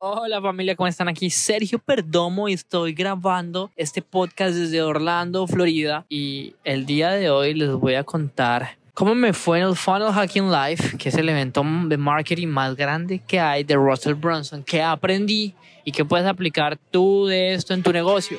Hola familia, ¿cómo están? Aquí Sergio Perdomo y estoy grabando este podcast desde Orlando, Florida. Y el día de hoy les voy a contar cómo me fue en el Funnel Hacking Live, que es el evento de marketing más grande que hay de Russell Brunson, que aprendí y que puedes aplicar tú de esto en tu negocio.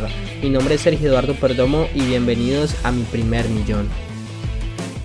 paga. Mi nombre es Sergio Eduardo Perdomo y bienvenidos a mi primer millón.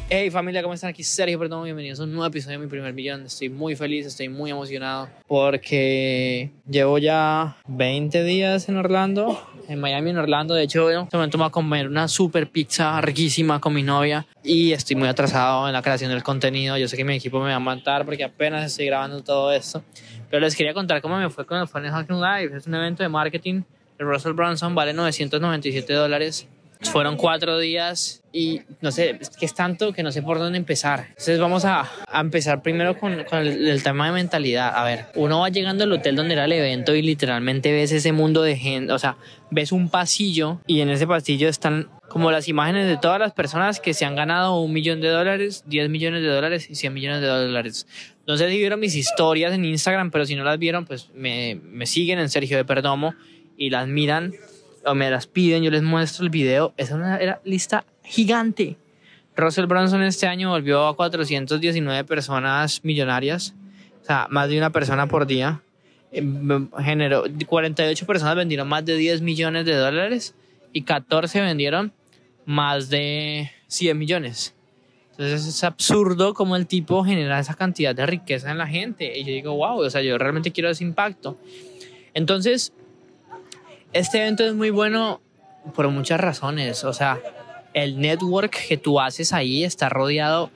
Hey familia, ¿cómo están? Aquí Sergio Perdón, bienvenidos a un nuevo episodio de Mi Primer Millón. Estoy muy feliz, estoy muy emocionado porque llevo ya 20 días en Orlando, en Miami, en Orlando. De hecho, en este me voy a comer una super pizza riquísima con mi novia y estoy muy atrasado en la creación del contenido. Yo sé que mi equipo me va a matar porque apenas estoy grabando todo esto. Pero les quería contar cómo me fue con el Funnel Hacking Live. Es un evento de marketing de Russell Brunson, vale 997 dólares fueron cuatro días y no sé, es que es tanto que no sé por dónde empezar. Entonces vamos a, a empezar primero con, con el, el, tema de mentalidad. A ver, uno va llegando al hotel donde era el evento y literalmente ves ese mundo de gente, o sea, ves un pasillo y en ese pasillo están como las imágenes de todas las personas que se han ganado un millón de dólares, 10 millones de dólares y 100 millones de dólares. No sé si vieron mis historias en Instagram, pero si no las vieron, pues me, me siguen en Sergio de Perdomo y las miran o me las piden, yo les muestro el video. Esa una, era lista gigante. Russell Brunson este año volvió a 419 personas millonarias, o sea, más de una persona por día. Generó 48 personas vendieron más de 10 millones de dólares y 14 vendieron más de 100 millones. Entonces es absurdo cómo el tipo genera esa cantidad de riqueza en la gente. Y yo digo, wow, o sea, yo realmente quiero ese impacto. Entonces, este evento es muy bueno por muchas razones. O sea, el network que tú haces ahí está rodeado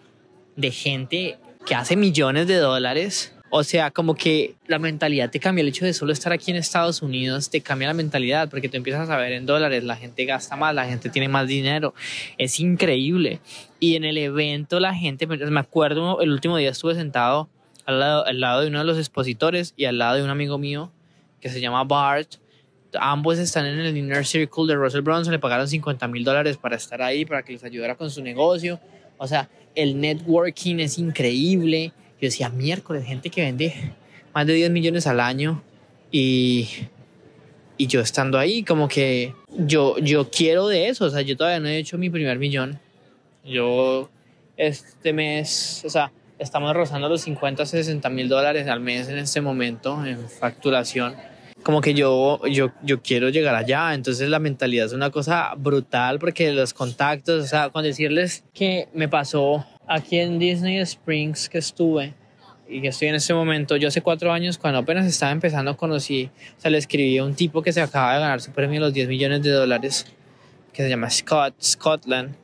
de gente que hace millones de dólares. O sea, como que la mentalidad te cambia. El hecho de solo estar aquí en Estados Unidos te cambia la mentalidad porque tú empiezas a ver en dólares. La gente gasta más, la gente tiene más dinero. Es increíble. Y en el evento la gente, me acuerdo, el último día estuve sentado al lado, al lado de uno de los expositores y al lado de un amigo mío que se llama Bart ambos están en el Inner Circle de Russell Brunson, le pagaron 50 mil dólares para estar ahí, para que les ayudara con su negocio. O sea, el networking es increíble. Yo decía, miércoles, gente que vende más de 10 millones al año y, y yo estando ahí, como que yo, yo quiero de eso. O sea, yo todavía no he hecho mi primer millón. Yo este mes, o sea, estamos rozando los 50, 60 mil dólares al mes en este momento en facturación como que yo, yo, yo quiero llegar allá. Entonces la mentalidad es una cosa brutal porque los contactos, o sea, con decirles que me pasó aquí en Disney Springs que estuve y que estoy en este momento, yo hace cuatro años cuando apenas estaba empezando conocí, o sea, le escribí a un tipo que se acaba de ganar su premio de los 10 millones de dólares, que se llama Scott, Scotland.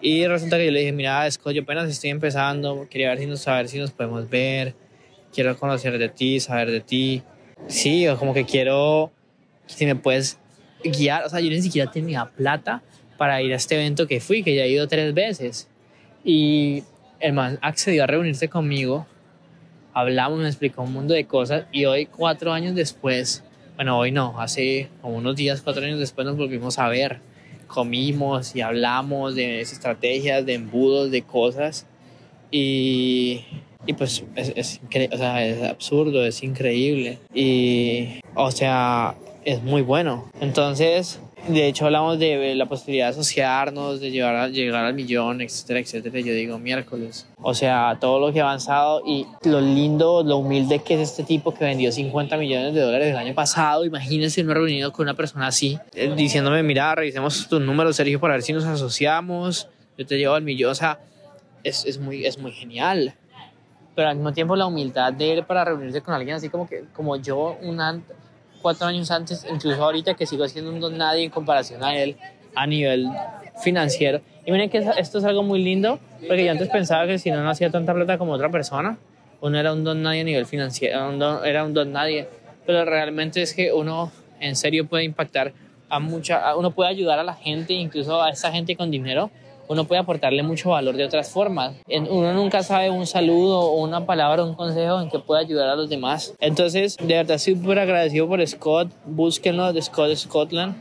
Y resulta que yo le dije, mira, Scott, yo apenas estoy empezando, quería ver si nos, saber si nos podemos ver, quiero conocer de ti, saber de ti. Sí, como que quiero, si me puedes guiar, o sea, yo ni siquiera tenía plata para ir a este evento que fui, que ya he ido tres veces. Y el man accedió a reunirse conmigo, hablamos, me explicó un mundo de cosas y hoy, cuatro años después, bueno, hoy no, hace como unos días, cuatro años después nos volvimos a ver, comimos y hablamos de estrategias, de embudos, de cosas y y pues es, es, o sea, es absurdo, es increíble. Y, o sea, es muy bueno. Entonces, de hecho, hablamos de la posibilidad de asociarnos, de llegar, a, llegar al millón, etcétera, etcétera. Yo digo miércoles. O sea, todo lo que ha avanzado y lo lindo, lo humilde que es este tipo que vendió 50 millones de dólares el año pasado. Imagínense me reunido con una persona así, eh, diciéndome, mira, revisemos tus números, Sergio, para ver si nos asociamos. Yo te llevo al millón. O sea, es, es, muy, es muy genial pero al mismo tiempo la humildad de él para reunirse con alguien así como que como yo una, cuatro años antes, incluso ahorita que sigo siendo un don nadie en comparación a él a nivel financiero. Y miren que esto es algo muy lindo, porque yo antes pensaba que si no, no hacía tanta plata como otra persona, uno era un don nadie a nivel financiero, era un don nadie, pero realmente es que uno en serio puede impactar a mucha, uno puede ayudar a la gente, incluso a esa gente con dinero, uno puede aportarle mucho valor de otras formas. Uno nunca sabe un saludo o una palabra, un consejo en que pueda ayudar a los demás. Entonces, de verdad, súper agradecido por Scott. Búsquenlo de Scott Scotland.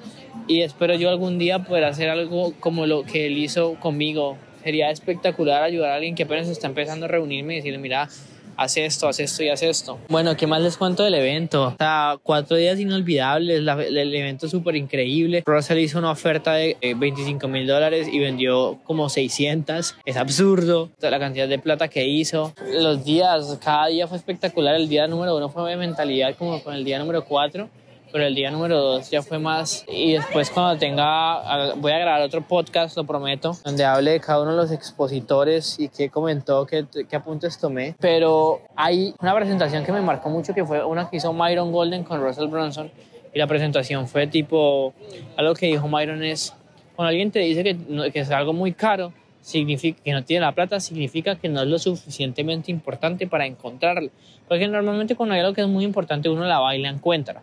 Y espero yo algún día poder hacer algo como lo que él hizo conmigo. Sería espectacular ayudar a alguien que apenas está empezando a reunirme y decirle, mira, hace esto, hace esto y hace esto. Bueno, ¿qué más les cuento del evento? O cuatro días inolvidables, el evento súper increíble. Russell hizo una oferta de 25 eh, mil dólares y vendió como 600. Es absurdo la cantidad de plata que hizo. Los días, cada día fue espectacular. El día número uno fue de mentalidad como con el día número cuatro pero el día número dos ya fue más. Y después, cuando tenga, voy a grabar otro podcast, lo prometo, donde hable de cada uno de los expositores y qué comentó, qué, qué apuntes tomé. Pero hay una presentación que me marcó mucho que fue una que hizo Myron Golden con Russell Brunson. Y la presentación fue tipo, algo que dijo Myron es, cuando alguien te dice que, que es algo muy caro, significa que no tiene la plata, significa que no es lo suficientemente importante para encontrarlo. Porque normalmente cuando hay algo que es muy importante, uno la va y la encuentra.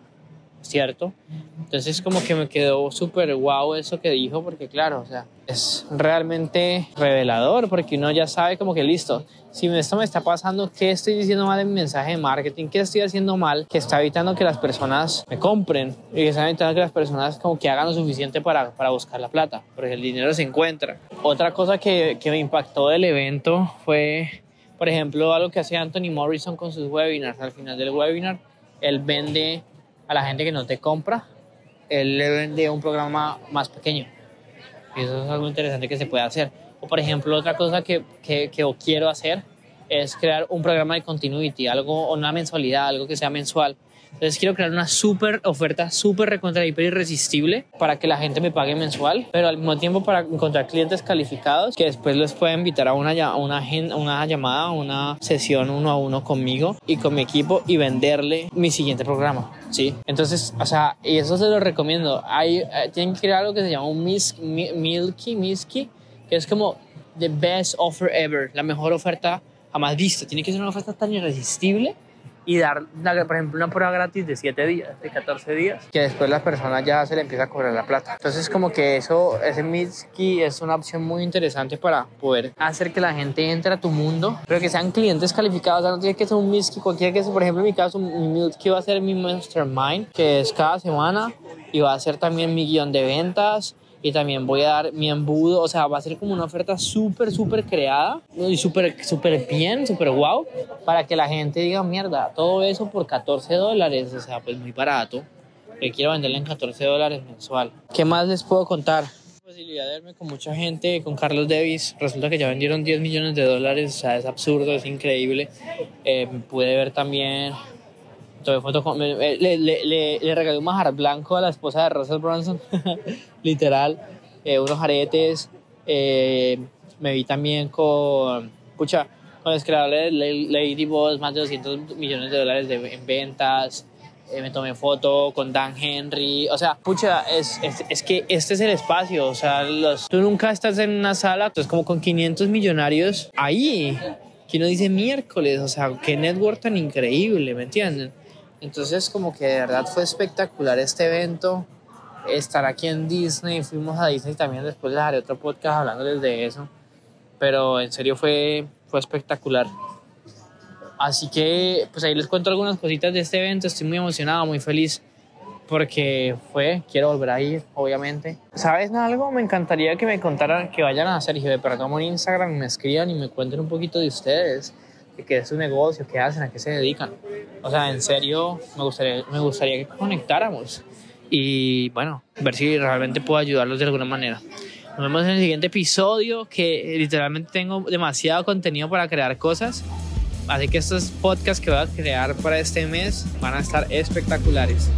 ¿Cierto? Entonces como que me quedó súper guau eso que dijo, porque claro, o sea, es realmente revelador, porque uno ya sabe como que listo, si esto me está pasando, ¿qué estoy diciendo mal en mi mensaje de marketing? ¿Qué estoy haciendo mal que está evitando que las personas me compren y que está evitando que las personas como que hagan lo suficiente para, para buscar la plata? Porque el dinero se encuentra. Otra cosa que, que me impactó del evento fue, por ejemplo, algo que hace Anthony Morrison con sus webinars. Al final del webinar, él vende a la gente que no te compra, él le vende un programa más pequeño. Y eso es algo interesante que se puede hacer. O por ejemplo, otra cosa que, que, que quiero hacer es crear un programa de continuity, algo, una mensualidad, algo que sea mensual, entonces quiero crear una súper oferta, súper recontra hiper irresistible para que la gente me pague mensual, pero al mismo tiempo para encontrar clientes calificados que después les pueda invitar a una, una, una llamada, una sesión uno a uno conmigo y con mi equipo y venderle mi siguiente programa. Sí, entonces, o sea, y eso se lo recomiendo. Hay, eh, tienen que crear algo que se llama un mis, Milky, Misky, que es como the best offer ever, la mejor oferta jamás vista. Tiene que ser una oferta tan irresistible y dar, por ejemplo, una prueba gratis de 7 días, de 14 días, que después la persona ya se le empieza a cobrar la plata. Entonces, como que eso, ese Mitski es una opción muy interesante para poder hacer que la gente entre a tu mundo, pero que sean clientes calificados. O sea, no tiene que ser un Mitski, cualquiera que sea, por ejemplo, en mi caso, mi Mitski va a ser mi Mastermind, que es cada semana, y va a ser también mi guion de ventas y también voy a dar mi embudo, o sea, va a ser como una oferta súper, súper creada y súper, súper bien, súper guau, para que la gente diga, mierda, todo eso por 14 dólares, o sea, pues muy barato, que quiero venderle en 14 dólares mensual. ¿Qué más les puedo contar? posibilidad de verme con mucha gente, con Carlos Davis, resulta que ya vendieron 10 millones de dólares, o sea, es absurdo, es increíble. Eh, pude ver también foto le, le, le, regalé un majar blanco a la esposa de Russell Brunson, literal, eh, unos aretes. Eh, me vi también con, pucha, con el creador de Lady Boss, más de 200 millones de dólares de, en ventas. Eh, me tomé foto con Dan Henry. O sea, pucha, es, es, es, que este es el espacio. O sea, los, tú nunca estás en una sala, entonces como con 500 millonarios ahí. Que uno dice miércoles, o sea, qué network tan increíble, ¿me entienden? Entonces como que de verdad fue espectacular este evento, estar aquí en Disney, fuimos a Disney también, después les haré otro podcast hablándoles de eso, pero en serio fue, fue espectacular. Así que pues ahí les cuento algunas cositas de este evento, estoy muy emocionado, muy feliz porque fue, quiero volver a ir, obviamente. ¿Sabes algo? Me encantaría que me contaran, que vayan a Sergio de Perdomo en Instagram, me escriban y me cuenten un poquito de ustedes qué es su negocio, qué hacen, a qué se dedican. O sea, en serio, me gustaría, me gustaría que conectáramos y, bueno, ver si realmente puedo ayudarlos de alguna manera. Nos vemos en el siguiente episodio, que literalmente tengo demasiado contenido para crear cosas. Así que estos podcasts que voy a crear para este mes van a estar espectaculares.